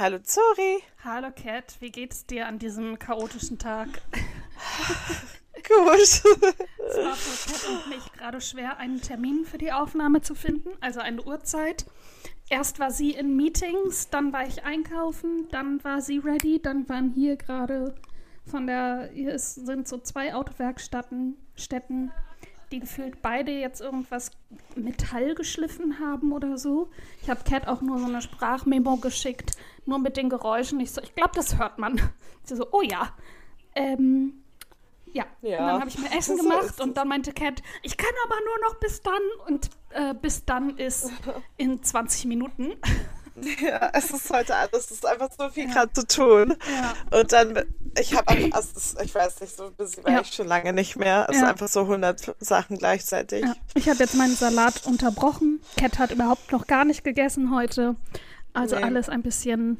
Hallo Zori. Hallo Cat, wie geht's dir an diesem chaotischen Tag? Gut. Es war für Cat und mich gerade schwer, einen Termin für die Aufnahme zu finden, also eine Uhrzeit. Erst war sie in Meetings, dann war ich einkaufen, dann war sie ready, dann waren hier gerade von der, hier ist, sind so zwei Autowerkstätten, Städten, die gefühlt beide jetzt irgendwas Metall geschliffen haben oder so. Ich habe Cat auch nur so eine Sprachmemo geschickt, nur mit den Geräuschen. Ich so, ich glaube, das hört man. Sie so, oh ja. Ähm, ja. Ja, Und dann habe ich mir Essen so gemacht ist und dann meinte Cat, ich kann aber nur noch bis dann. Und äh, bis dann ist in 20 Minuten. Ja, es ist heute alles. Es ist einfach so viel gerade zu tun. Ja. Und dann, ich habe einfach, also ist- ich weiß nicht, so busy war Ja. ich schon lange nicht mehr. Es Ja. sind einfach so 100 Sachen gleichzeitig. Ja. Ich habe jetzt meinen Salat unterbrochen. Cat hat überhaupt noch gar nicht gegessen heute. Also Nee. alles ein bisschen,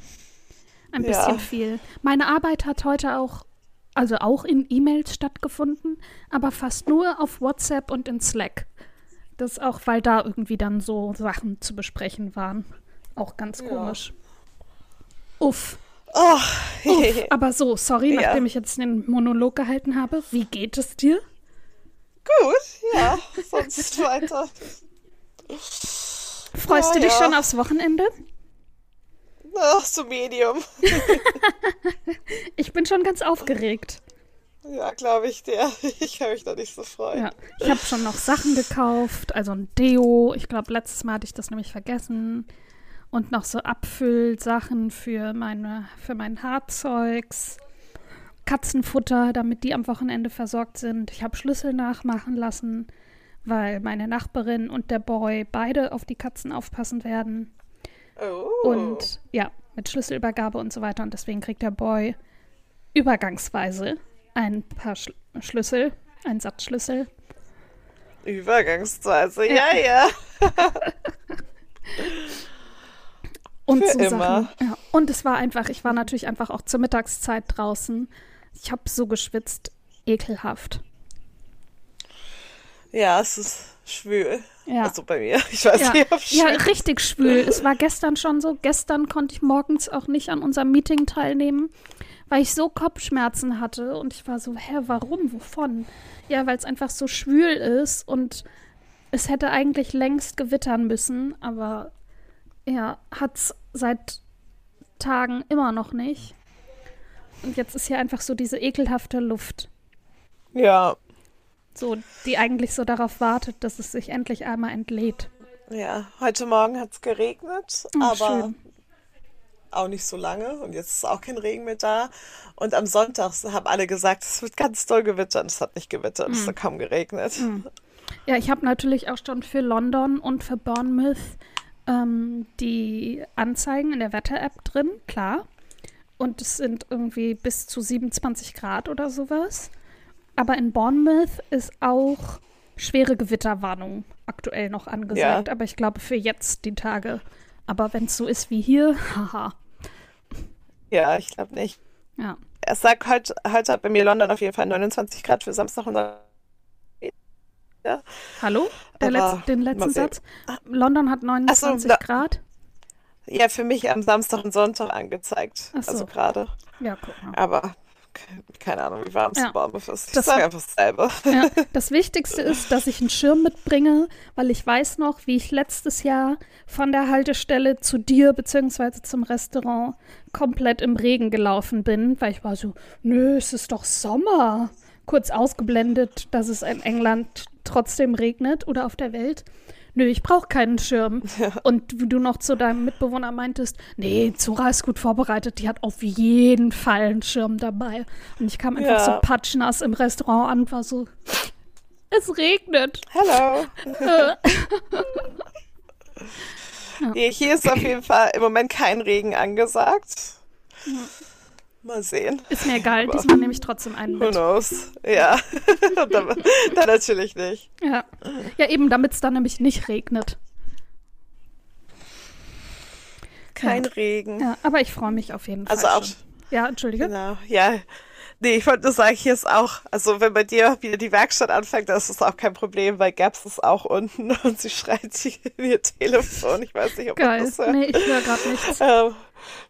ein Ja. bisschen viel. Meine Arbeit hat heute auch, also auch in E-Mails stattgefunden, aber fast nur auf WhatsApp und in Slack. Das ist auch, weil da irgendwie dann so Sachen zu besprechen waren. Auch ganz Ja. komisch. Uff. Oh, Uff. Aber so, sorry, Ja. nachdem ich jetzt den Monolog gehalten habe. Wie geht es dir? gut, ja, sonst weiter. Freust Ja, du dich ja. schon aufs Wochenende? Ach, so Medium. Ich bin schon ganz aufgeregt. Ja, glaube ich dir. Ich kann mich da nicht so freuen. Ja, ich habe schon noch Sachen gekauft, also ein Deo. Ich glaube, letztes Mal hatte ich das nämlich vergessen. Und noch so Abfüllsachen für meine, für mein Haarzeugs. Katzenfutter, damit die am Wochenende versorgt sind. Ich habe Schlüssel nachmachen lassen, weil meine Nachbarin und der Boy beide auf die Katzen aufpassen werden. Oh. Und ja, mit Schlüsselübergabe und so weiter. Und deswegen kriegt der Boy übergangsweise ein paar Schl Schlüssel, einen Satz Schlüssel. Übergangsweise, ja, ja. Und Für so immer. Sachen. Ja. Und es war einfach, ich war natürlich einfach auch zur Mittagszeit draußen. Ich habe so geschwitzt, ekelhaft. Ja, es ist schwül. Ja. Also bei mir. Ich weiß Ja, nicht, ob ja, schwül. richtig schwül. Es war gestern schon so. Gestern konnte ich morgens auch nicht an unserem Meeting teilnehmen, weil ich so Kopfschmerzen hatte. Und ich war so, hä, warum, wovon? Ja, weil es einfach so schwül ist und es hätte eigentlich längst gewittern müssen, aber ja, hat es seit Tagen immer noch nicht. Und jetzt ist hier einfach so diese ekelhafte Luft, Ja, so die eigentlich so darauf wartet, dass es sich endlich einmal entlädt. ja. Heute Morgen hat es geregnet, Oh, aber schön. auch nicht so lange. Und jetzt ist auch kein Regen mehr da. Und am Sonntag haben alle gesagt, es wird ganz doll gewittern. Es hat nicht gewittert, Hm. es hat kaum geregnet. Ja, ich habe natürlich auch schon für London und für Bournemouth ähm, die Anzeigen in der Wetter-App drin, klar. Und es sind irgendwie bis zu 27 Grad oder sowas. Aber in Bournemouth ist auch schwere Gewitterwarnung aktuell noch angesagt. Ja. Aber ich glaube für jetzt die Tage. Aber wenn es so ist wie hier, haha. Ja, ich glaube nicht. Ja. Es sagt heute, heute hat bei mir London auf jeden Fall 29 Grad für Samstag und Sonntag. Ja. Hallo? Letz-, den letzten. Satz. London hat 29 na- Grad. ja, für mich am Samstag und Sonntag angezeigt. So. Also gerade. Ja, guck mal. Aber ke- keine Ahnung, wie warm es Ja. Bournemouth ist. Ich Das- sage einfach dasselbe. Ja, das Wichtigste ist, dass ich einen Schirm mitbringe, weil ich weiß noch, wie ich letztes Jahr von der Haltestelle zu dir bzw. zum Restaurant komplett im Regen gelaufen bin, weil ich war so, nö, es ist doch Sommer. Kurz ausgeblendet, dass es in England trotzdem regnet oder auf der Welt. Nö, ich brauche keinen Schirm. Und wie du noch zu deinem Mitbewohner meintest, nee, Zora ist gut vorbereitet, die hat auf jeden Fall einen Schirm dabei. Und ich kam einfach Ja. so patschnass im Restaurant an und war so, es regnet. Hello. Äh, Nee, hier ist auf jeden Fall im Moment kein Regen angesagt. Mal sehen. Ist mir egal, Aber- diesmal nehme ich trotzdem einen Who mit. knows? Ja. dann, dann natürlich nicht. Ja, ja eben, damit es dann nämlich nicht regnet. Kein Regen. Ja, aber ich freue mich auf jeden Fall. Also auch, schon. Ja, entschuldige. genau, ja. Nee, ich wollte nur sagen, hier ist auch, also wenn bei dir wieder die Werkstatt anfängt, dann ist das auch kein Problem, weil Gaps ist auch unten und sie schreit hier in ihr Telefon. Ich weiß nicht, ob Geil. man das hört. Nee, ich höre gerade nichts. Ähm,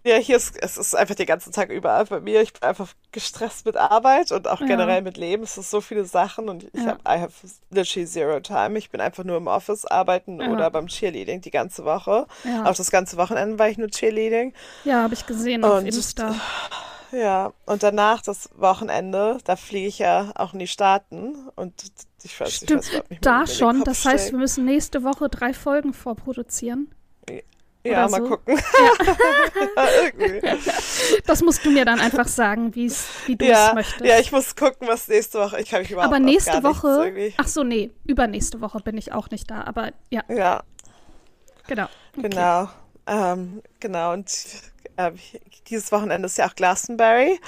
ja, hier ist es ist einfach den ganzen Tag überall bei mir. Ich bin einfach gestresst mit Arbeit und auch Ja. generell mit Leben. Es ist so viele Sachen und ich Ja. habe I have literally zero time. Ich bin einfach nur im Office arbeiten Ja. oder beim Cheerleading die ganze Woche. Auch das ganze Wochenende war ich nur Cheerleading. Ja, habe ich gesehen auf Und- Insta. Ja, und danach das Wochenende, da fliege ich ja auch in die Staaten und ich weiß, ich Stimmt, weiß überhaupt nicht mehr, da schon. Das heißt, wir müssen nächste Woche drei Folgen vorproduzieren. Ja, mal so. gucken. Irgendwie. Das musst du mir dann einfach sagen, wie du es ja, möchtest. ja, ich muss gucken, was nächste Woche. Ich kann mich überhaupt aber nächste Woche, ach so, nee, übernächste Woche bin ich auch nicht da. Aber ja, Ja, genau. Okay. genau. Ähm, genau, und ähm, dieses Wochenende ist ja auch Glastonbury.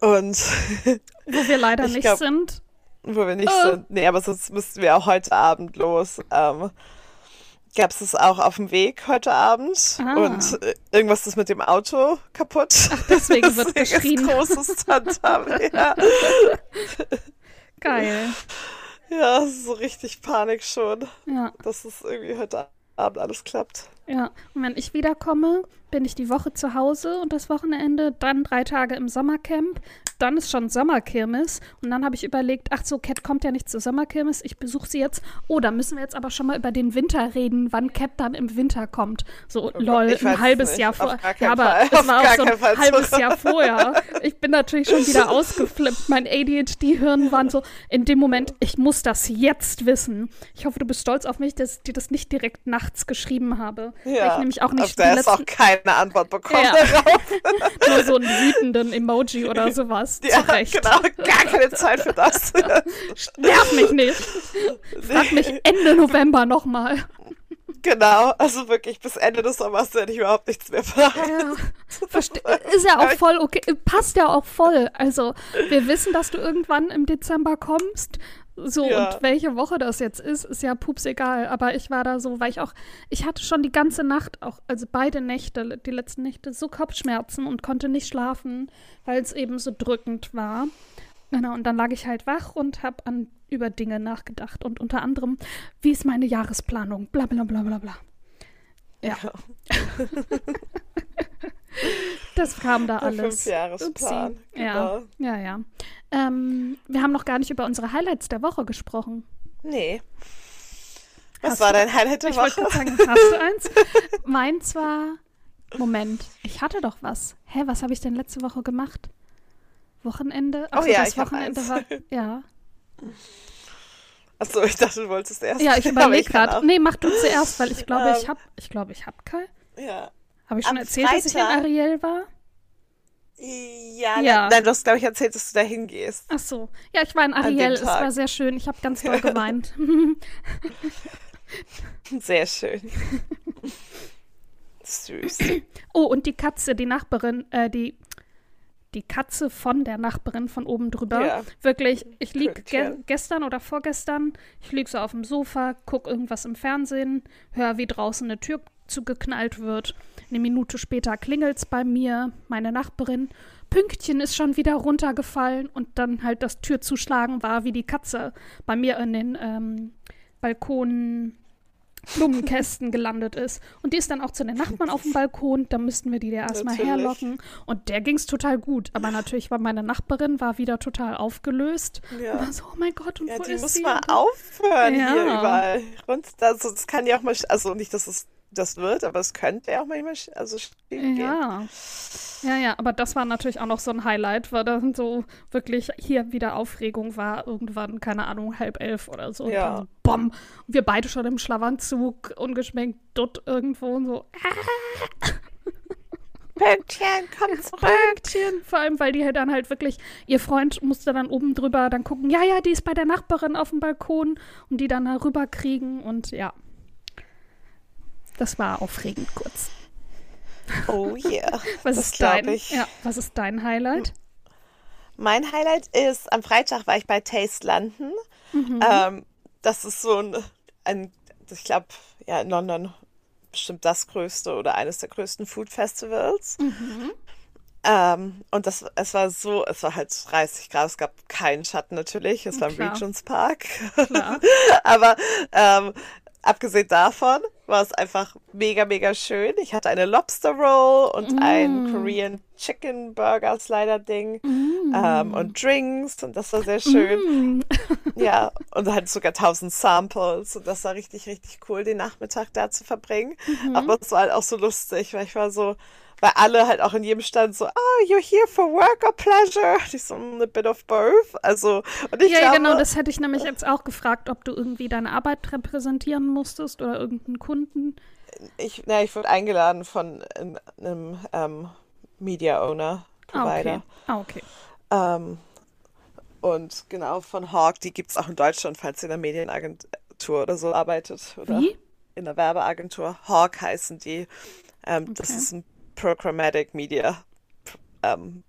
Und Wo wir leider Ich nicht glaub- sind. wo wir nicht Äh. sind. Nee, aber sonst müssten wir auch heute Abend los. Ähm, Gab es auch auf dem Weg heute Abend Ah. und äh, irgendwas ist mit dem Auto kaputt. deswegen wird Deswegen ist geschrien. großes Tantam. ja. Geil. ja, es ist so richtig Panik schon, Ja, dass es irgendwie heute Abend alles klappt. ja. Und wenn ich wiederkomme, bin ich die Woche zu Hause und das Wochenende, dann drei Tage im Sommercamp. Dann ist schon Sommerkirmes. Und dann habe ich überlegt, ach so, Cat kommt ja nicht zur Sommerkirmes, ich besuche sie jetzt. Oh, da müssen wir jetzt aber schon mal über den Winter reden, wann Cat dann im Winter kommt. So, lol, Oh weiß ein es halbes nicht. Jahr vorher. Ja, aber Fall. es war auch so Fall ein halbes. Jahr vorher. Ich bin natürlich schon wieder ausgeflippt. Mein ADHD-Hirn war so, in dem Moment, ich muss das jetzt wissen. Ich hoffe, du bist stolz auf mich, dass ich dir das nicht direkt nachts geschrieben habe. Weil ich Ja, nämlich auch nicht die der ist auch keine Antwort bekommen Ja. darauf. nur so einen wütenden Emoji oder sowas. Ja, Zu Recht. genau, gar keine Zeit für das. Nerv mich nicht. Frag mich Ende November nochmal. Genau, also wirklich bis Ende des Sommers werde ich überhaupt nichts mehr fragen. Ja, ist ja auch voll okay, passt ja auch voll. Also, wir wissen, dass du irgendwann im Dezember kommst. So, Ja. und welche Woche das jetzt ist, ist ja pups egal. Aber ich war da so, weil ich auch, ich hatte schon die ganze Nacht, auch, also beide Nächte, die letzten Nächte, so Kopfschmerzen und konnte nicht schlafen, weil es eben so drückend war. Genau, und dann lag ich halt wach und habe an über Dinge nachgedacht. Und unter anderem, wie ist meine Jahresplanung? Bla bla bla bla bla. Ja. Das kam da Der alles. Fünfjahresplan. Upsi. Genau. Ja, ja, ja. Ähm, wir haben noch gar nicht über unsere Highlights der Woche gesprochen. Nee. Was Hast war dein Highlight der Ich wollte Woche? gerade sagen, hast du eins? Meins war. Moment, ich hatte doch was. Hä, was habe ich denn letzte Woche gemacht? Wochenende? Ach Oh so, ja, das ich Wochenende eins. war. Ja. Achso, ich dachte, du wolltest erst. Ja, ich überlege gerade. Nee, mach du zuerst, weil ich glaube, ich Ähm, habe. Ich glaube, ich habe kein. Ja. Habe ich schon am erzählt, dass ich in Freitag- Ariel war? Ja, Ja. nein, du hast, glaube ich, erzählt, dass du da hingehst. Ach so. Ja, ich war in Ariel. Es war sehr schön. Ich habe ganz doll geweint. Sehr schön. Süß. Oh, und die Katze, die Nachbarin, äh, die, die Katze von der Nachbarin von oben drüber. Ja. Wirklich, ich lieg ge gestern oder vorgestern, ich lieg so auf dem Sofa, guck irgendwas im Fernsehen, hör, wie draußen eine Tür zugeknallt wird. Eine Minute später klingelt's bei mir, meine Nachbarin. Pünktchen ist schon wieder runtergefallen und dann halt das Türzuschlagen war, wie die Katze bei mir in den ähm, Balkon Blumenkästen gelandet ist. Und die ist dann auch zu den Nachbarn auf dem Balkon. Da müssten wir die da erstmal herlocken. Und der ging's total gut. Aber natürlich war meine Nachbarin war wieder total aufgelöst. Ja. Und war so, oh mein Gott, und Ja, wo die ist muss sie? mal aufhören Ja. hier überall. Und also, das kann ja auch mal, also nicht, dass es das wird, aber es könnte ja auch manchmal also schief gehen. Ja. Ja, ja, aber das war natürlich auch noch so ein Highlight, weil dann so wirklich hier wieder Aufregung war, irgendwann, keine Ahnung, halb elf oder so. Und Ja. dann so, bom. Und wir beide schon im Schlafanzug, ungeschminkt, dort irgendwo und so, Pünktchen, komm zurück. Pünktchen. Vor allem, weil die halt dann halt wirklich, ihr Freund musste dann oben drüber dann gucken, ja, ja, die ist bei der Nachbarin auf dem Balkon und die dann da rüber kriegen und ja. Das war aufregend kurz. Oh yeah. Was Das ist dein, ich. ja, was ist dein Highlight? Mein Highlight ist, am Freitag war ich bei Taste London. Mhm. Ähm, das ist so ein, ein ich glaube, ja, in London bestimmt das größte oder eines der größten Food Festivals. Mhm. Ähm, und das, es war so, es war halt 30 Grad, es gab keinen Schatten natürlich, es war im. Regions Park. Aber ähm, abgesehen davon war es einfach mega, mega schön. Ich hatte eine Lobster Roll und ein Korean Chicken Burger Slider Ding ähm, und Drinks und das war sehr schön. Ja, und halt sogar 1000 Samples und das war richtig, richtig cool, den Nachmittag da zu verbringen. Aber es war halt auch so lustig, weil ich war so, weil alle halt auch in jedem Stand so, oh, you're here for work or pleasure? Und ich so, "Mm, a bit of both. Also, und ich Ja, glaube, genau, das hätte ich nämlich jetzt auch gefragt, ob du irgendwie deine Arbeit repräsentieren musstest oder irgendeinen Kunden. ich, na, ich wurde eingeladen von einem, einem ähm, Media Owner, Ah, Provider. okay. Ah, okay. Ähm, und genau, von Hawk, die gibt es auch in Deutschland, falls ihr in der Medienagentur oder so arbeitet. Oder Wie? in der Werbeagentur. Hawk heißen die. Ähm, Das Okay. ist ein Programmatic Media ähm,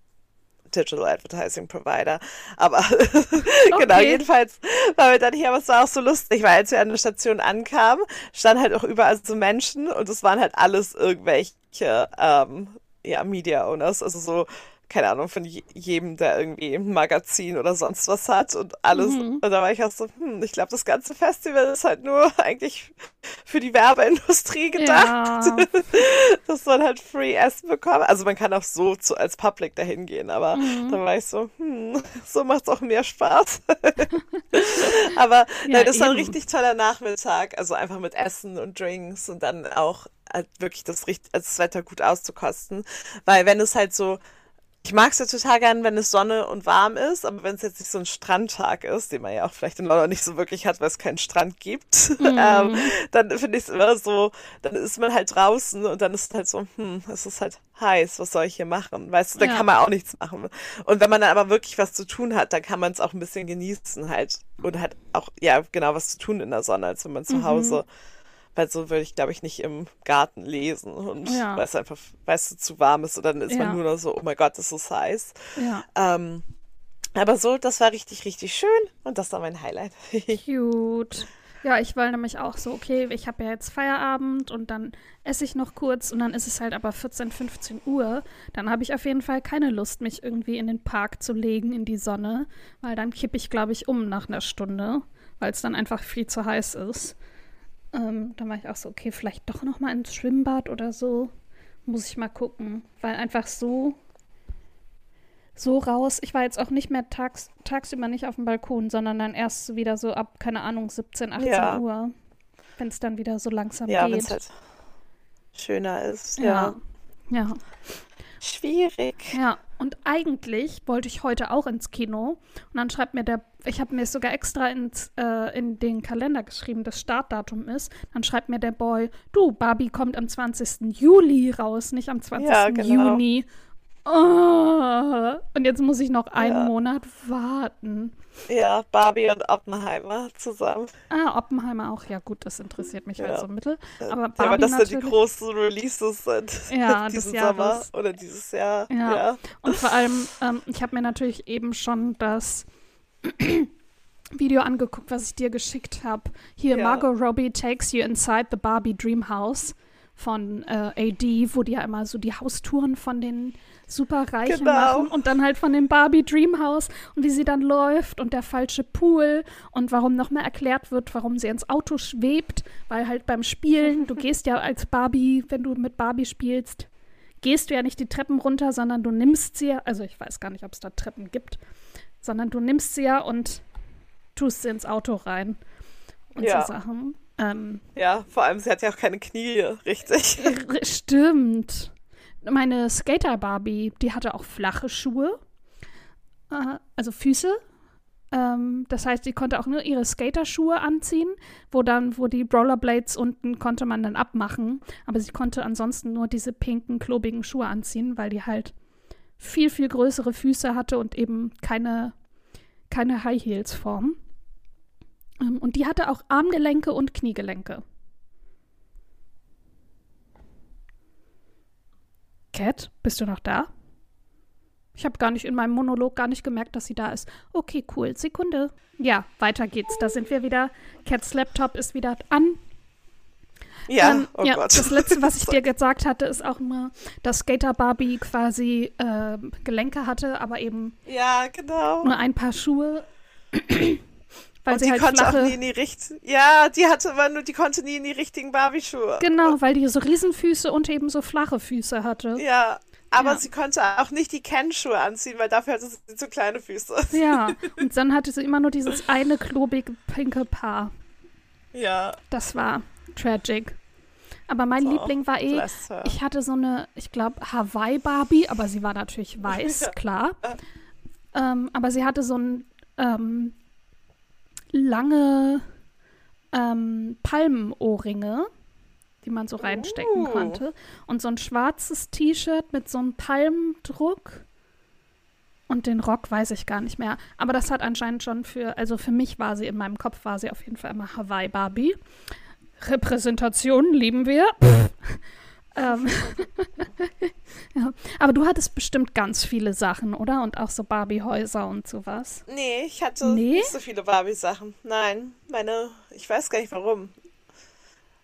Digital Advertising Provider. Aber genau, Okay. jedenfalls waren wir dann hier, aber es war auch so lustig, weil als wir an der Station ankamen, standen halt auch überall so Menschen und es waren halt alles irgendwelche ähm, ja, Media Owners, also so keine Ahnung, von je- jedem, der irgendwie ein Magazin oder sonst was hat und alles. Mhm. Und da war ich auch so, hm, ich glaube, das ganze Festival ist halt nur eigentlich für die Werbeindustrie gedacht, Ja. dass man halt Free Essen bekommt. Also man kann auch so zu, als Public dahin gehen, aber Mhm. da war ich so, hm, so macht's auch mehr Spaß. aber Ja, nein, das war ein eben. richtig toller Nachmittag, also einfach mit Essen und Drinks und dann auch halt wirklich das, also das Wetter gut auszukosten, weil wenn es halt so ich mag es ja total gern, wenn es Sonne und warm ist, aber wenn es jetzt nicht so ein Strandtag ist, den man ja auch vielleicht in London nicht so wirklich hat, weil es keinen Strand gibt, ähm, dann finde ich es immer so, dann ist man halt draußen und dann ist es halt so, hm, es ist halt heiß, was soll ich hier machen? Weißt du, dann Ja. kann man auch nichts machen. Und wenn man dann aber wirklich was zu tun hat, dann kann man es auch ein bisschen genießen halt und halt auch, ja, genau was zu tun in der Sonne, als wenn man zu Hause weil so würde ich, glaube ich, nicht im Garten lesen und Ja. weil es einfach, weißt du, zu warm ist und dann ist Ja. man nur noch so, oh mein Gott, das ist heiß. Ja. Ähm, aber so, das war richtig, richtig schön und das war mein Highlight. Cute. Ja, ich war nämlich auch so, okay, ich habe ja jetzt Feierabend und dann esse ich noch kurz und dann ist es halt aber 14, 15 Uhr. Dann habe ich auf jeden Fall keine Lust, mich irgendwie in den Park zu legen, in die Sonne, weil dann kippe ich, glaube ich, um nach einer Stunde, weil es dann einfach viel zu heiß ist. Ähm, dann war ich auch so, okay, vielleicht doch noch mal ins Schwimmbad oder so. Muss ich mal gucken, weil einfach so so raus. Ich war jetzt auch nicht mehr tags, tagsüber nicht auf dem Balkon, sondern dann erst wieder so ab, keine Ahnung, 17, 18 Ja. Uhr. Wenn es dann wieder so langsam Ja, geht. es halt schöner ist. ja. Ja. ja. Schwierig. Ja, und eigentlich wollte ich heute auch ins Kino. Und dann schreibt mir der, ich habe mir sogar extra ins, äh, in den Kalender geschrieben, das Startdatum ist. Dann schreibt mir der Boy, du, Barbie kommt am 20. Juli raus, nicht am 20. Ja, genau. Juni. Oh, und jetzt muss ich noch einen Ja. Monat warten. Ja, Barbie und Oppenheimer zusammen. Ah, Oppenheimer auch. Ja, gut, das interessiert mich halt Ja. so mittel. Aber ja, aber Barbie das sind die natürlich. großen Releases sind Ja, des diesen Sommer Jahres. oder dieses Jahr. Ja. Ja. Und vor allem, ähm, ich habe mir natürlich eben schon das Video angeguckt, was ich dir geschickt habe. Hier. Margot Robbie takes you inside the Barbie Dream House von äh, AD, wo die ja immer so die Haustouren von den Superreichen Genau. machen und dann halt von dem Barbie Dream House und wie sie dann läuft und der falsche Pool und warum nochmal erklärt wird, warum sie ins Auto schwebt, weil halt beim Spielen, du gehst ja als Barbie, wenn du mit Barbie spielst, gehst du ja nicht die Treppen runter, sondern du nimmst sie ja, also ich weiß gar nicht, ob es da Treppen gibt, sondern du nimmst sie ja und tust sie ins Auto rein und Ja. so Sachen. Ähm, ja, vor allem, sie hat ja auch keine Knie, richtig. stimmt. Meine Skater-Barbie, die hatte auch flache Schuhe, äh, also Füße. Ähm, das heißt, die konnte auch nur ihre Skaterschuhe anziehen, wo dann, wo die Rollerblades unten konnte man dann abmachen. Aber sie konnte ansonsten nur diese pinken, klobigen Schuhe anziehen, weil die halt viel, viel größere Füße hatte und eben keine, keine High Heels Form. Ähm, und die hatte auch Armgelenke und Kniegelenke. Cat, bist du noch da? Ich habe gar nicht in meinem Monolog gar nicht gemerkt, dass sie da ist. Okay, cool. Sekunde. Ja, weiter geht's. Da sind wir wieder. Cats Laptop ist wieder an. Ja, Ähm, oh ja, Gott. das letzte, was ich dir gesagt hatte, ist auch immer, dass Skater Barbie quasi äh, Gelenke hatte, aber eben Ja, genau. nur ein paar Schuhe. Weil Und sie die halt konnte flache. auch nie in die richtigen. Ja, die hatte immer nur, die konnte nie in die richtigen Barbie-Schuhe. Genau, weil die so Riesenfüße und eben so flache Füße hatte. Ja, aber Ja. sie konnte auch nicht die Ken-Schuhe anziehen, weil dafür hatte sie zu kleine Füße. Ja, und dann hatte sie immer nur dieses eine klobige pinke Paar. Ja, Das war tragic. Aber mein So, Liebling war eh, ich hatte so eine, ich glaube, Hawaii-Barbie, aber sie war natürlich weiß, klar. Ähm, aber sie hatte so ein ähm, lange ähm, Palmenohrringe, die man so reinstecken Uh. konnte. Und so ein schwarzes T-Shirt mit so einem Palmendruck. Und den Rock weiß ich gar nicht mehr. Aber das hat anscheinend schon für, also für mich war sie, in meinem Kopf war sie auf jeden Fall immer Hawaii Barbie. Repräsentation lieben wir. ähm, ja. Aber du hattest bestimmt ganz viele Sachen, oder? Und auch so Barbie-Häuser und sowas. Nee, ich hatte Nee? nicht so viele Barbie-Sachen. Nein, meine, ich weiß gar nicht warum.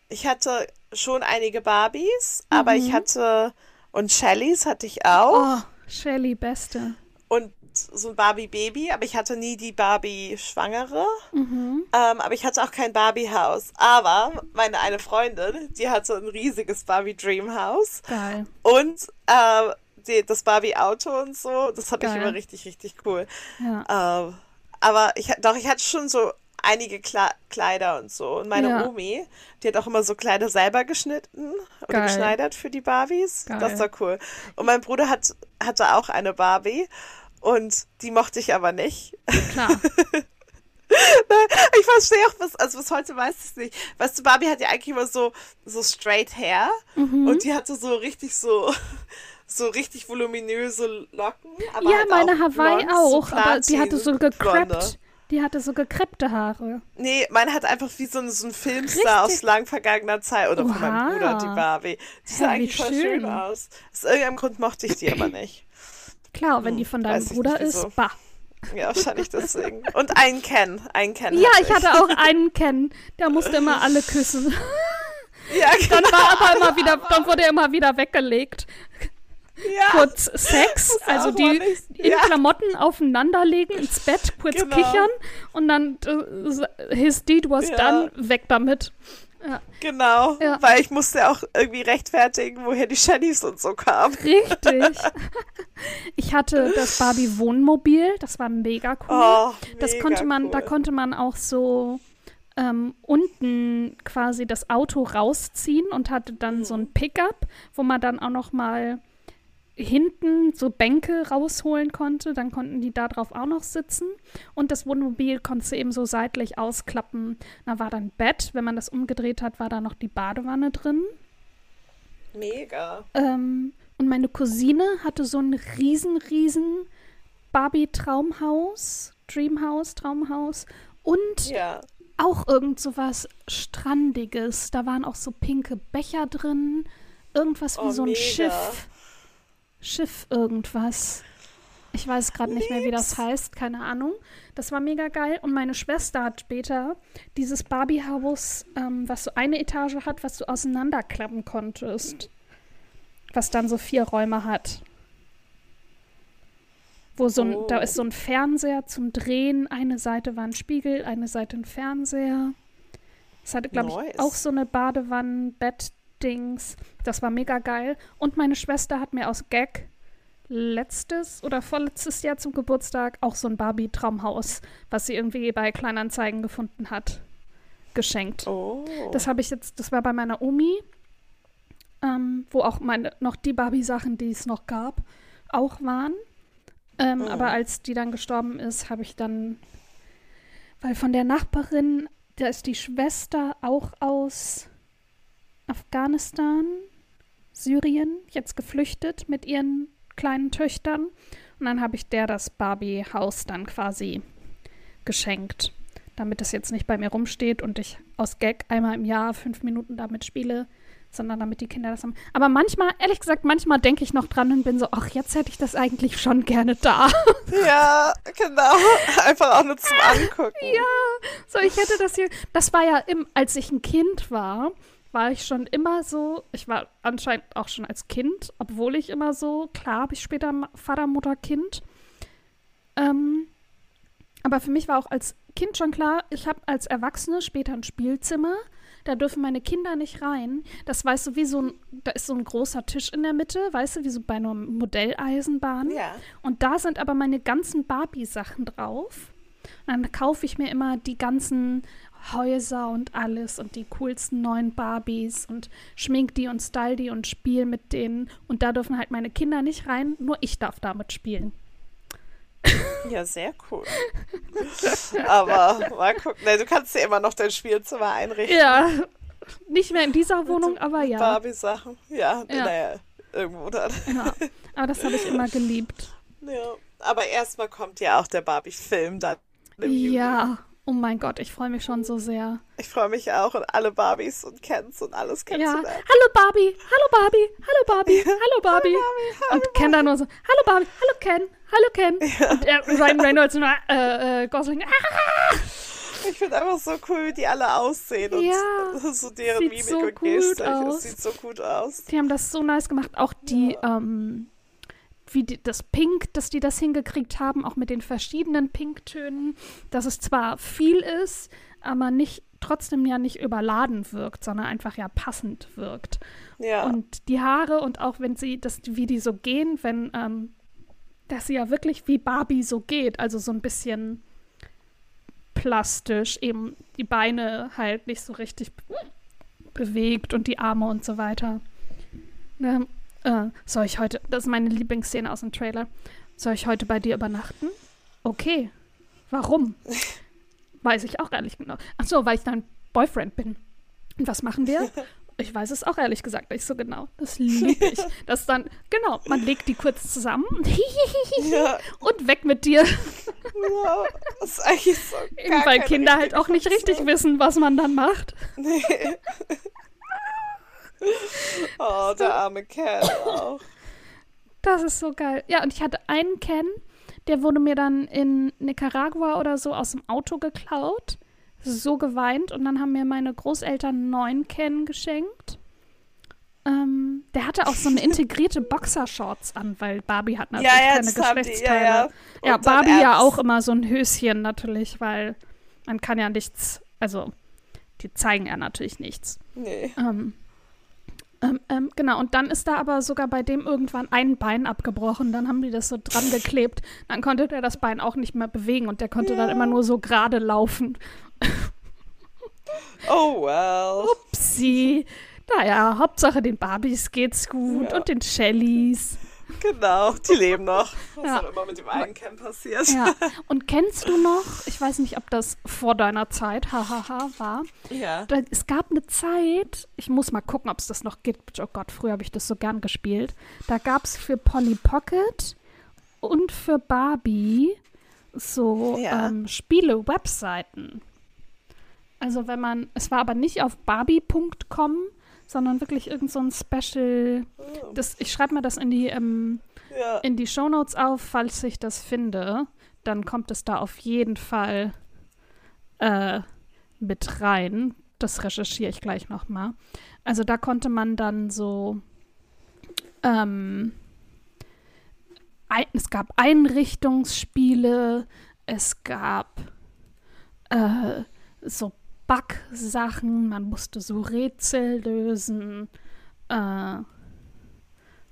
Ich hatte schon einige Barbies, aber ich Mhm. hatte, und Shellys hatte ich auch. Oh, Shelly, beste. Und so ein Barbie-Baby, aber ich hatte nie die Barbie-Schwangere. Mhm. Ähm, aber ich hatte auch kein Barbie-Haus. Aber meine eine Freundin, die hatte ein riesiges Barbie-Dream-Haus. Geil. Und äh, die, das Barbie-Auto und so, das fand ich immer richtig, richtig cool. Ja. Ähm, aber ich, doch, ich hatte schon so einige Kla Kleider und so. Und meine Ja. Omi, die hat auch immer so Kleider selber geschnitten oder Geil. geschneidert für die Barbies. Geil. Das war cool. Und mein Bruder hat, hatte auch eine Barbie. Und die mochte ich aber nicht. Klar. Ich verstehe auch, was, also bis heute weiß ich es nicht. Weißt du, Barbie hat ja eigentlich immer so, so straight hair Mhm. und die hatte so richtig so, so richtig voluminöse Locken. Aber ja, halt meine Hawaii blond, so auch, aber die hatte so gekreppt. Die hatte so gekreppte Haare. Nee, meine hat einfach wie so ein, so ein Filmstar Richtig. aus lang vergangener Zeit oder von Oha. meinem Bruder, die Barbie. Die sah Ja, eigentlich voll schön. schön aus. Aus irgendeinem Grund mochte ich die aber nicht. Klar, wenn die von deinem Bruder ist, bah. Ja, wahrscheinlich deswegen. Und einen Ken. Einen Ken Ja, hatte ich hatte auch einen kennen. Der musste immer alle küssen. Ja, Dann war aber immer wieder, dann wurde er immer wieder weggelegt. ja. Kurz Sex, also die in Ja. Klamotten aufeinanderlegen, ins Bett, kurz Genau. kichern und dann äh, his deed was Ja. done, weg damit. Genau, Ja. weil ich musste auch irgendwie rechtfertigen, woher die Shellys und so kamen. Richtig. Ich hatte das Barbie Wohnmobil, das war mega cool. Oh, das mega konnte man, cool. da konnte man auch so ähm, unten quasi das Auto rausziehen und hatte dann Mhm. so ein Pickup, wo man dann auch noch mal hinten so Bänke rausholen konnte. Dann konnten die da drauf auch noch sitzen. Und das Wohnmobil konntest du eben so seitlich ausklappen. Da war dann Bett. Wenn man das umgedreht hat, war da noch die Badewanne drin. Mega. Ähm, und meine Cousine hatte so ein riesen, riesen Barbie-Traumhaus, Dreamhaus, Traumhaus und Ja. auch irgend so was Strandiges. Da waren auch so pinke Becher drin, irgendwas wie Oh, so ein mega. Schiff. Schiff irgendwas. Ich weiß gerade nicht mehr, wie das heißt, keine Ahnung. Das war mega geil. Und meine Schwester hat später dieses Barbie-Haus, ähm, was so eine Etage hat, was du auseinanderklappen konntest. Was dann so vier Räume hat. Wo so ein, Oh. da ist so ein Fernseher zum Drehen. Eine Seite war ein Spiegel, eine Seite ein Fernseher. Es hatte, glaube Nice. ich, auch so eine Badewannen-Bett-Dings. Das war mega geil. Und meine Schwester hat mir aus Gag letztes oder vorletztes Jahr zum Geburtstag auch so ein Barbie-Traumhaus, was sie irgendwie bei Kleinanzeigen gefunden hat, geschenkt. Oh. Das habe ich jetzt, das war bei meiner Omi, ähm, wo auch meine, noch die Barbie-Sachen, die es noch gab, auch waren. Ähm, Mhm. Aber als die dann gestorben ist, habe ich dann, weil von der Nachbarin, da ist die Schwester auch aus Afghanistan, Syrien, jetzt geflüchtet mit ihren kleinen Töchtern. Und dann habe ich der das Barbie-Haus dann quasi geschenkt, damit es jetzt nicht bei mir rumsteht und ich aus Gag einmal im Jahr fünf Minuten damit spiele, sondern damit die Kinder das haben. Aber manchmal, ehrlich gesagt, manchmal denke ich noch dran und bin so, ach, jetzt hätte ich das eigentlich schon gerne da. Ja, genau. Einfach auch nur zum Angucken. ja, so ich hätte das hier. Das war ja, im, als ich ein Kind war, war ich schon immer so, ich war anscheinend auch schon als Kind, obwohl ich immer so, klar habe ich später Vater, Mutter, Kind. Ähm, aber für mich war auch als Kind schon klar, ich habe als Erwachsene später ein Spielzimmer. Da dürfen meine Kinder nicht rein. Das weißt du, wie so ein, da ist so ein großer Tisch in der Mitte, weißt du, wie so bei einer Modelleisenbahn. Ja. Und da sind aber meine ganzen Barbie-Sachen drauf. Und dann kaufe ich mir immer die ganzen Häuser und alles und die coolsten neuen Barbies und schmink die und style die und spiel mit denen. Und da dürfen halt meine Kinder nicht rein, nur ich darf damit spielen. Ja, sehr cool. Aber mal gucken. Nee, du kannst dir immer noch dein Spielzimmer einrichten. Ja, nicht mehr in dieser Wohnung, aber ja. Barbie-Sachen. Ja, Ja. naja, irgendwo dann. ja. Aber das habe ich immer geliebt. Ja. Aber erstmal kommt ja auch der Barbie-Film dann. im Juni. Ja, oh mein Gott, ich freue mich schon so sehr. Ich freue mich auch und alle Barbies und Kens und alles Ja, kennenzulernen. hallo Barbie, hallo Barbie, hallo Barbie, hallo Barbie. Und Ken dann nur so, hallo Barbie, hallo Ken, hallo Ken. Und er, Ryan Reynolds nur, äh, äh, Gosling, ah, Ich finde einfach so cool, wie die alle aussehen und Ja, so deren sieht Mimik so und Gestik. Es sieht so gut aus. die haben das so nice gemacht. Auch die, ähm, wie die, das Pink, dass die das hingekriegt haben, auch mit den verschiedenen Pinktönen, dass es zwar viel ist, aber nicht trotzdem ja nicht überladen wirkt, sondern einfach ja passend wirkt. Ja. Und die Haare und auch wenn sie, das, wie die so gehen, wenn, ähm, dass sie ja wirklich wie Barbie so geht, also so ein bisschen plastisch, eben die Beine halt nicht so richtig be bewegt und die Arme und so weiter. Ähm, äh, soll ich heute, das ist meine Lieblingsszene aus dem Trailer, soll ich heute bei dir übernachten? Okay. Warum? Weiß ich auch ehrlich genau. Ach so, weil ich dein Boyfriend bin. Und was machen wir? Ich weiß es auch ehrlich gesagt nicht so genau. Das liebe ich. Das dann, genau, man legt die kurz zusammen Ja, und weg mit dir. ja. Das ist eigentlich so. Eben weil Kinder halt auch nicht richtig wissen, was man dann macht. Nee. Oh, der arme Kerl auch. Das ist so geil. Ja, und ich hatte einen Ken, der wurde mir dann in Nicaragua oder so aus dem Auto geklaut. So geweint. Und dann haben mir meine Großeltern einen neuen Ken geschenkt. Ähm, der hatte auch so eine integrierte Boxershorts an, weil Barbie hat natürlich Ja, ja, keine ja, Geschlechtsteile. ja. Ja, dann Barbie ja Ernst. auch immer so ein Höschen natürlich, weil man kann ja nichts, also die zeigen ja natürlich nichts. Nee. Ähm, ähm, ähm, genau, und dann ist da aber sogar bei dem irgendwann ein Bein abgebrochen. Dann haben die das so dran geklebt. Dann konnte der das Bein auch nicht mehr bewegen und der konnte dann Ja. immer nur so gerade laufen. Oh, well. Psi. Naja, Hauptsache den Barbies geht's gut Ja. und den Shellys. Genau, die leben noch. Was Ja. auch immer mit dem einen Camp passiert. Ja. Und kennst du noch, ich weiß nicht, ob das vor deiner Zeit, hahaha, war, Ja. Da, es gab eine Zeit, ich muss mal gucken, ob es das noch gibt. Oh Gott, früher habe ich das so gern gespielt. Da gab es für Polly Pocket und für Barbie so Ja. ähm, Spiele-Webseiten. Also wenn man, es war aber nicht auf barbie.com, sondern wirklich irgend so ein Special. Das, ich schreibe mal das in die, ähm, Ja. in die Shownotes auf, falls ich das finde. Dann kommt es da auf jeden Fall äh, mit rein. Das recherchiere ich gleich nochmal. Also da konnte man dann so ähm, ein, es gab Einrichtungsspiele, es gab äh, so Backsachen, man musste so Rätsel lösen äh,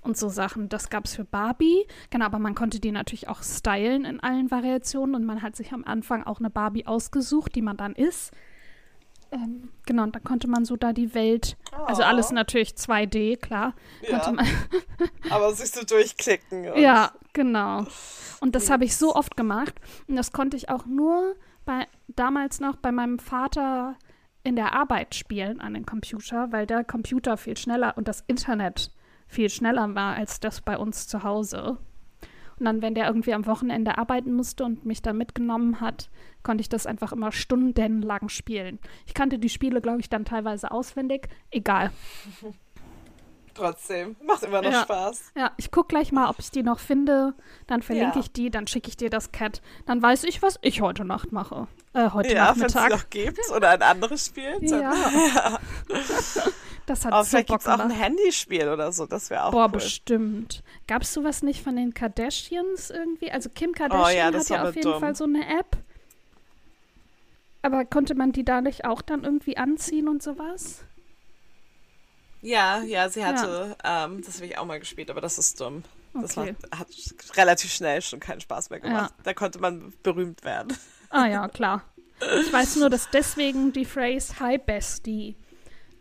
und so Sachen. Das gab es für Barbie. Genau, aber man konnte die natürlich auch stylen in allen Variationen und man hat sich am Anfang auch eine Barbie ausgesucht, die man dann ist. Ähm, genau, und dann konnte man so da die Welt, also Oh. alles natürlich 2D, klar. Ja. man, Aber sich so durchklicken. Ja, genau. Und das habe ich so oft gemacht. Und das konnte ich auch nur bei, damals noch bei meinem Vater in der Arbeit spielen an den Computer, weil der Computer viel schneller und das Internet viel schneller war als das bei uns zu Hause. Und dann, wenn der irgendwie am Wochenende arbeiten musste und mich dann mitgenommen hat, konnte ich das einfach immer stundenlang spielen. Ich kannte die Spiele, glaube ich, dann teilweise auswendig. Egal. Trotzdem. Macht immer noch Ja. Spaß. Ja, ich guck gleich mal, ob ich die noch finde. Dann verlinke Ja. ich die, dann schicke ich dir das Cat. Dann weiß ich, was ich heute Nacht mache. Äh, heute Ja, wenn es Nachmittag. noch gibt oder ein anderes Spiel. dann- Ja. Das hat Aber so vielleicht gibt es auch ein. Handyspiel oder so. Das wäre auch Boah, cool. bestimmt. Gab es sowas nicht von den Kardashians irgendwie? Also Kim Kardashian Oh ja, das hat ja auf jeden dumm. Fall so eine App. Aber konnte man die da nicht auch dann irgendwie anziehen und sowas? Ja, ja, sie hatte, ähm, das habe ich auch mal gespielt, aber das ist dumm. Das Okay. macht, hat relativ schnell schon keinen Spaß mehr gemacht. Da konnte man berühmt werden. Ah ja, klar. Ich weiß nur, dass deswegen die Phrase Hi Bestie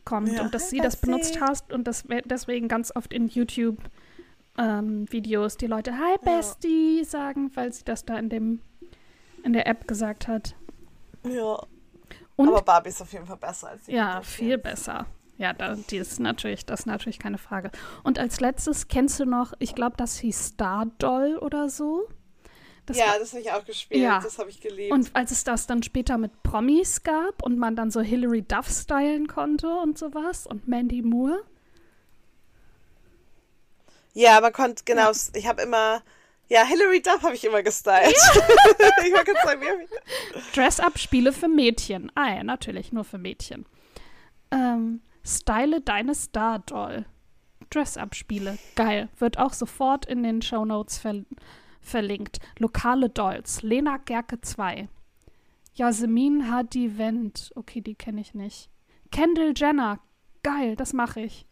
kommt Ja. und dass sie das benutzt hast und das we- deswegen ganz oft in YouTube ähm, die Leute Hi Bestie sagen, weil sie das da in dem in der App gesagt hat. Ja. Und aber Barbie ist auf jeden Fall besser als die ja, viel besser. Ja, da, die ist natürlich, das ist natürlich keine Frage. Und als letztes kennst du noch, ich glaube, das hieß Stardoll oder so. Das ja, das habe ich auch gespielt. Ja. Das habe ich geliebt. Und als es das dann später mit Promis gab und man dann so Hilary Duff stylen konnte und sowas und Mandy Moore. ja, man konnte, genau, ich habe immer, ja, Hilary Duff habe ich immer gestylt. ich- Dress-Up-Spiele für Mädchen. Ah ja, natürlich, nur für Mädchen. Ähm, Style deine Stardoll. Dress-Up-Spiele. Geil. Wird auch sofort in den Shownotes ver verlinkt. Lokale Dolls. Lena Gerke 2. Jasmin Hadi Wendt. Okay, die kenne ich nicht. Kendall Jenner. Geil, das mache ich.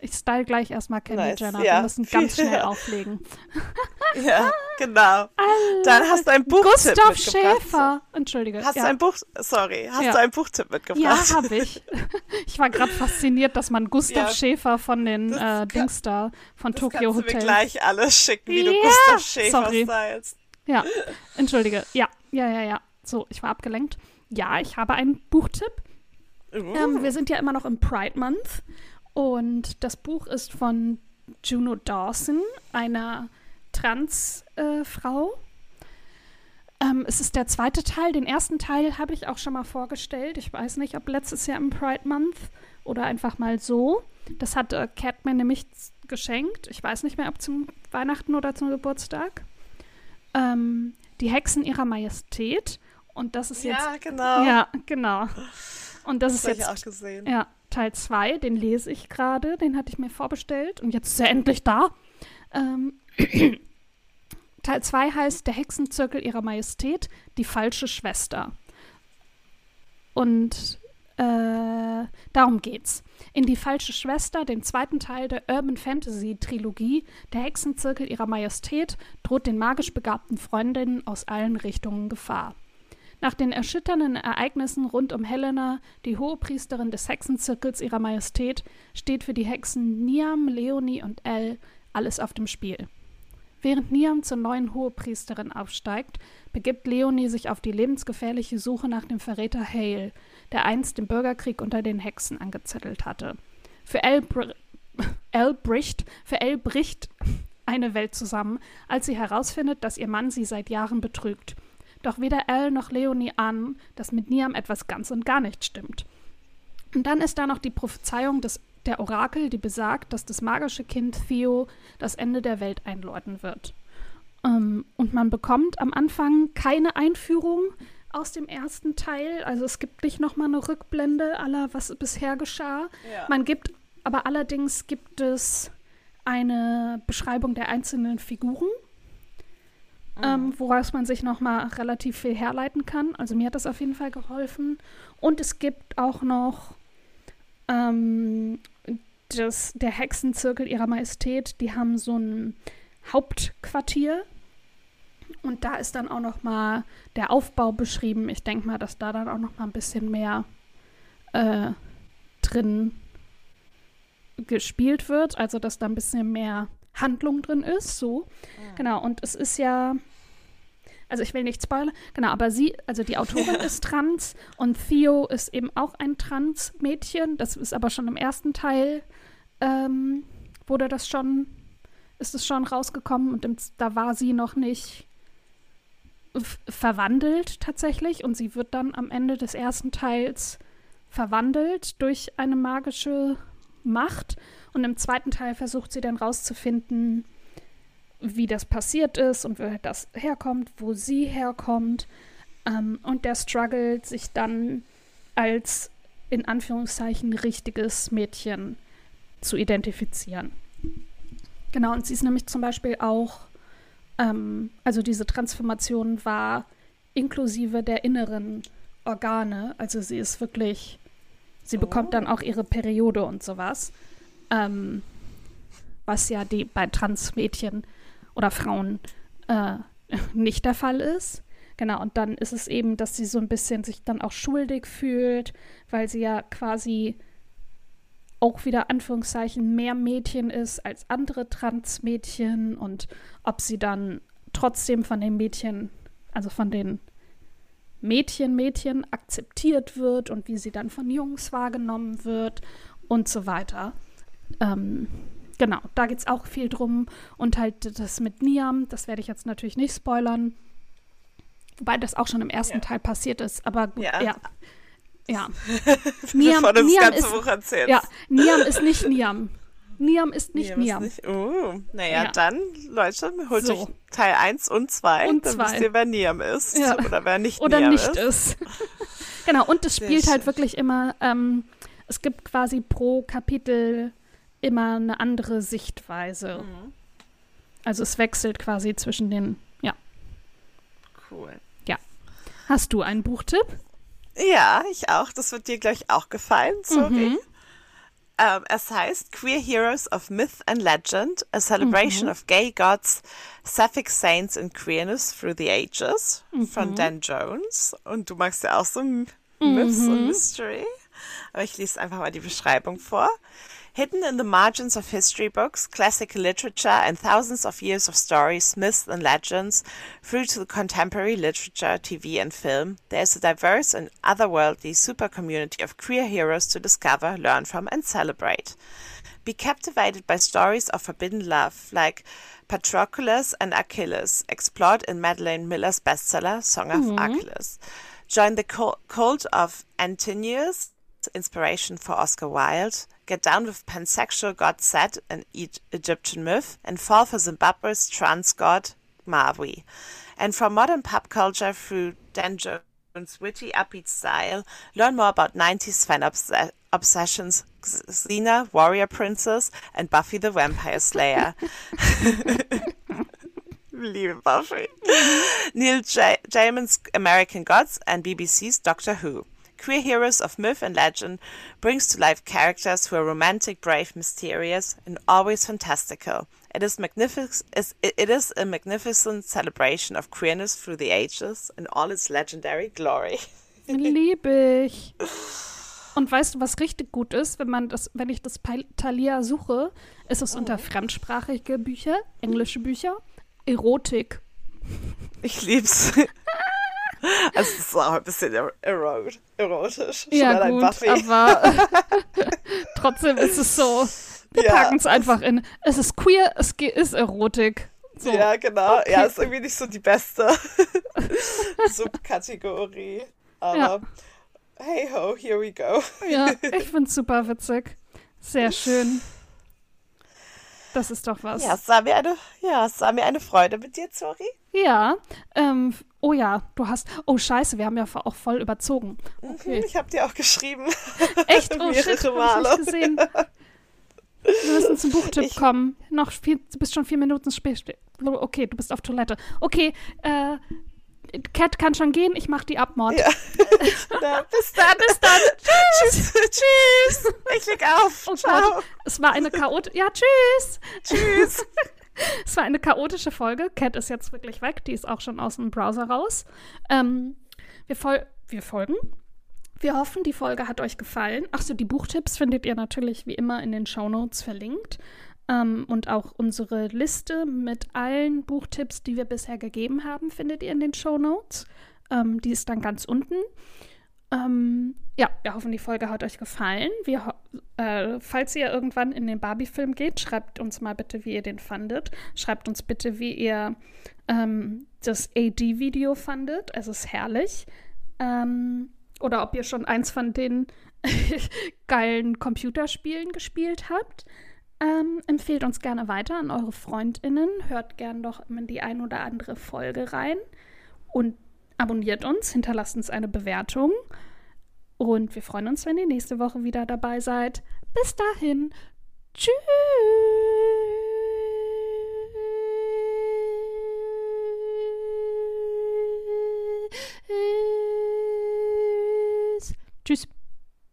Ich style gleich erstmal Kendall Nice, Jenner. ja. Wir müssen ganz schnell auflegen. Ja, genau. Dann hast du ein Buchtipp Gustav. Schäfer. Entschuldige. Hast ja. du ein Buch, sorry, hast Ja. du ein Buchtipp mitgebracht? Ja, habe ich. Ich war gerade fasziniert, dass man Gustav Ja. Schäfer von den Das äh, Dings da, von Das Tokyo kannst du mir Hotel. gleich alles schicken, wie du Gustav Schäfer sorry. Ja, entschuldige. Ja, ja, ja, ja. So, ich war abgelenkt. Ja, ich habe einen Buchtipp. Uh. Ähm, wir sind ja immer noch im Pride Month und das Buch ist von Juno Dawson, einer Trans-Frau. ähm, es ist der zweite Teil. Den ersten Teil habe ich auch schon mal vorgestellt. Ich weiß nicht, ob letztes Jahr im Pride Month oder einfach mal so. Das hat äh, Cat mir nämlich geschenkt. Ich weiß nicht mehr, ob zum Weihnachten oder zum Geburtstag. Ähm, die Hexen ihrer Majestät. Und das ist jetzt. ja, genau. Ja, genau. Und das, das ist habe ich jetzt auch gesehen. ja, Teil 2, den lese ich gerade, den hatte ich mir vorbestellt und jetzt ist er endlich da. Ähm, Teil 2 heißt Der Hexenzirkel ihrer Majestät, die falsche Schwester. Und äh, darum geht's. In die falsche Schwester, den zweiten Teil der Urban Fantasy Trilogie, Der Hexenzirkel ihrer Majestät, droht den magisch begabten Freundinnen aus allen Richtungen Gefahr. Nach den erschütternden Ereignissen rund um Helena, die Hohepriesterin des Hexenzirkels ihrer Majestät, steht für die Hexen Niam, Leonie und Elle alles auf dem Spiel. Während Niam zur neuen Hohepriesterin aufsteigt, begibt Leonie sich auf die lebensgefährliche Suche nach dem Verräter Hale, der einst den Bürgerkrieg unter den Hexen angezettelt hatte. Für Elle, br Elle bricht, für eine Welt zusammen, als sie herausfindet, dass ihr Mann sie seit Jahren betrügt. Doch weder Elle noch Leonie ahnen, dass mit Niam etwas ganz und gar nicht stimmt. Und dann ist da noch die Prophezeiung des, der Orakel, die besagt, dass das magische Kind Theo das Ende der Welt einläuten wird. Ähm, und man bekommt am Anfang keine Einführung aus dem ersten Teil. Also es gibt nicht nochmal eine Rückblende aller, was bisher geschah. Ja. Man gibt, aber allerdings gibt es eine Beschreibung der einzelnen Figuren ähm, woraus man sich noch mal relativ viel herleiten kann. Also mir hat das auf jeden Fall geholfen. Und es gibt auch noch ähm, das, der Hexenzirkel ihrer Majestät. Die haben so ein Hauptquartier. Und da ist dann auch noch mal der Aufbau beschrieben. Ich denke mal, dass da dann auch noch mal ein bisschen mehr äh, drin gespielt wird. Also, dass da ein bisschen mehr Handlung drin ist. So. Genau, und es ist ja, also ich will nicht spoilern, genau, aber sie, also die Autorin ist trans und Theo ist eben auch ein Trans-Mädchen. Das ist aber schon im ersten Teil, ähm, wurde das schon, ist es schon rausgekommen und im, da war sie noch nicht verwandelt tatsächlich und sie wird dann am Ende des ersten Teils verwandelt durch eine magische Macht und im zweiten Teil versucht sie dann rauszufinden, wie das passiert ist und woher das herkommt, wo sie herkommt. Ähm, und der struggelt sich dann als in Anführungszeichen richtiges Mädchen zu identifizieren. Genau, und sie ist nämlich zum Beispiel auch, ähm, also diese Transformation war inklusive der inneren Organe. Also sie ist wirklich, sie oh. bekommt dann auch ihre Periode und sowas. Ähm, was ja die bei Transmädchen oder Frauen äh, nicht der Fall ist. Genau, und dann ist es eben, dass sie so ein bisschen sich dann auch schuldig fühlt, weil sie ja quasi auch wieder Anführungszeichen mehr Mädchen ist als andere Transmädchen und ob sie dann trotzdem von den Mädchen, also von den Mädchen, Mädchen akzeptiert wird und wie sie dann von Jungs wahrgenommen wird und so weiter. Ähm, genau, da geht es auch viel drum. Und halt das mit Niam, das werde ich jetzt natürlich nicht spoilern. Wobei das auch schon im ersten ja. Teil passiert ist. Aber gut, ja. ja. ja. Niam, das Niam ganze ist, Buch erzählt. Ja, Niam ist nicht Niam. Niam ist nicht Niam. Ist nicht, oh, naja, ja. dann, Leute, holt so. euch Teil 1 und 2. Und dann zwei. wisst ihr, wer Niam ist. Ja. Oder wer nicht oder Niam nicht ist. ist. genau, und es spielt halt wirklich immer, ähm, es gibt quasi pro Kapitel immer eine andere Sichtweise. Mhm. Also es wechselt quasi zwischen den, ja. Cool. Ja. Hast du einen Buchtipp? Ja, ich auch. Das wird dir gleich auch gefallen, sorry. Mhm. Um, es heißt Queer Heroes of Myth and Legend, a celebration mhm. of gay gods, sapphic saints and queerness through the ages mhm. von Dan Jones. Und du magst ja auch so Myths und mhm. Mystery. Aber ich lese einfach mal die Beschreibung vor. Hidden in the margins of history books, classical literature, and thousands of years of stories, myths, and legends, through to contemporary literature, TV, and film, there is a diverse and otherworldly super community of queer heroes to discover, learn from, and celebrate. Be captivated by stories of forbidden love, like Patroclus and Achilles, explored in Madeleine Miller's bestseller, Song of mm-hmm. Achilles. Join the cult of Antinous, inspiration for Oscar Wilde, get down with pansexual god Set, an Egyptian myth, and fall for Zimbabwe's trans god Maui. And from modern pop culture through Dan Jones' witty, upbeat style, learn more about 90s fan obs- obsessions Xena, Warrior Princess, and Buffy the Vampire Slayer. Liebe Buffy. Neil J- American Gods and BBC's Doctor Who. Queer Heroes of Myth and Legend brings to life characters who are romantic, brave, mysterious, and always fantastical. It is, magnific- it is a magnificent celebration of queerness through the ages in all its legendary glory. Liebe ich. Und weißt du, was richtig gut ist, wenn man das, wenn ich das Thalia suche, ist es oh. unter fremdsprachige Bücher, englische Bücher, Erotik. Ich lieb's. Also es ist auch ein bisschen erot erotisch. Ja gut, aber trotzdem ist es so, wir ja, packen es einfach in, es ist queer, es ist Erotik. So. Ja, genau. Okay. Ja, ist irgendwie nicht so die beste Subkategorie. Aber ja. hey ho, here we go. ja, ich find's super witzig. Sehr schön. Das ist doch was. Ja, es war mir eine, ja, es war mir eine Freude mit dir, Zori. Ja, ähm, oh ja, du hast, oh scheiße, wir haben ja auch voll überzogen. Mhm, okay. Ich habe dir auch geschrieben. Echt? Oh shit, ich nicht gesehen. Wir müssen zum Buchtipp ich, kommen. Noch vier, du bist schon vier Minuten spät. Okay, du bist auf Toilette. Okay, äh, Cat kann schon gehen, ich mach die Abmord. Ja. Na, bis dann. bis dann. Tschüss. tschüss. Ich leg auf. Oh Ciao. Gott. Es war eine chaotische. Ja, tschüss. Tschüss. es war eine chaotische Folge. Cat ist jetzt wirklich weg. Die ist auch schon aus dem Browser raus. Ähm, wir, fol wir folgen. Wir hoffen, die Folge hat euch gefallen. Achso, die Buchtipps findet ihr natürlich wie immer in den Shownotes verlinkt. Ähm, und auch unsere Liste mit allen Buchtipps, die wir bisher gegeben haben, findet ihr in den Shownotes. Ähm, die ist dann ganz unten. Ähm, ja, wir hoffen, die Folge hat euch gefallen. Wir, äh, falls ihr irgendwann in den Barbie-Film geht, schreibt uns mal bitte, wie ihr den fandet. Schreibt uns bitte, wie ihr ähm, das AD-Video fandet. Es ist herrlich. Ähm, oder ob ihr schon eins von den geilen Computerspielen gespielt habt. Ähm, empfehlt uns gerne weiter an eure FreundInnen. Hört gern doch in die ein oder andere Folge rein. Und abonniert uns, hinterlasst uns eine Bewertung. Und wir freuen uns, wenn ihr nächste Woche wieder dabei seid. Bis dahin. Tschüss. Tschüss.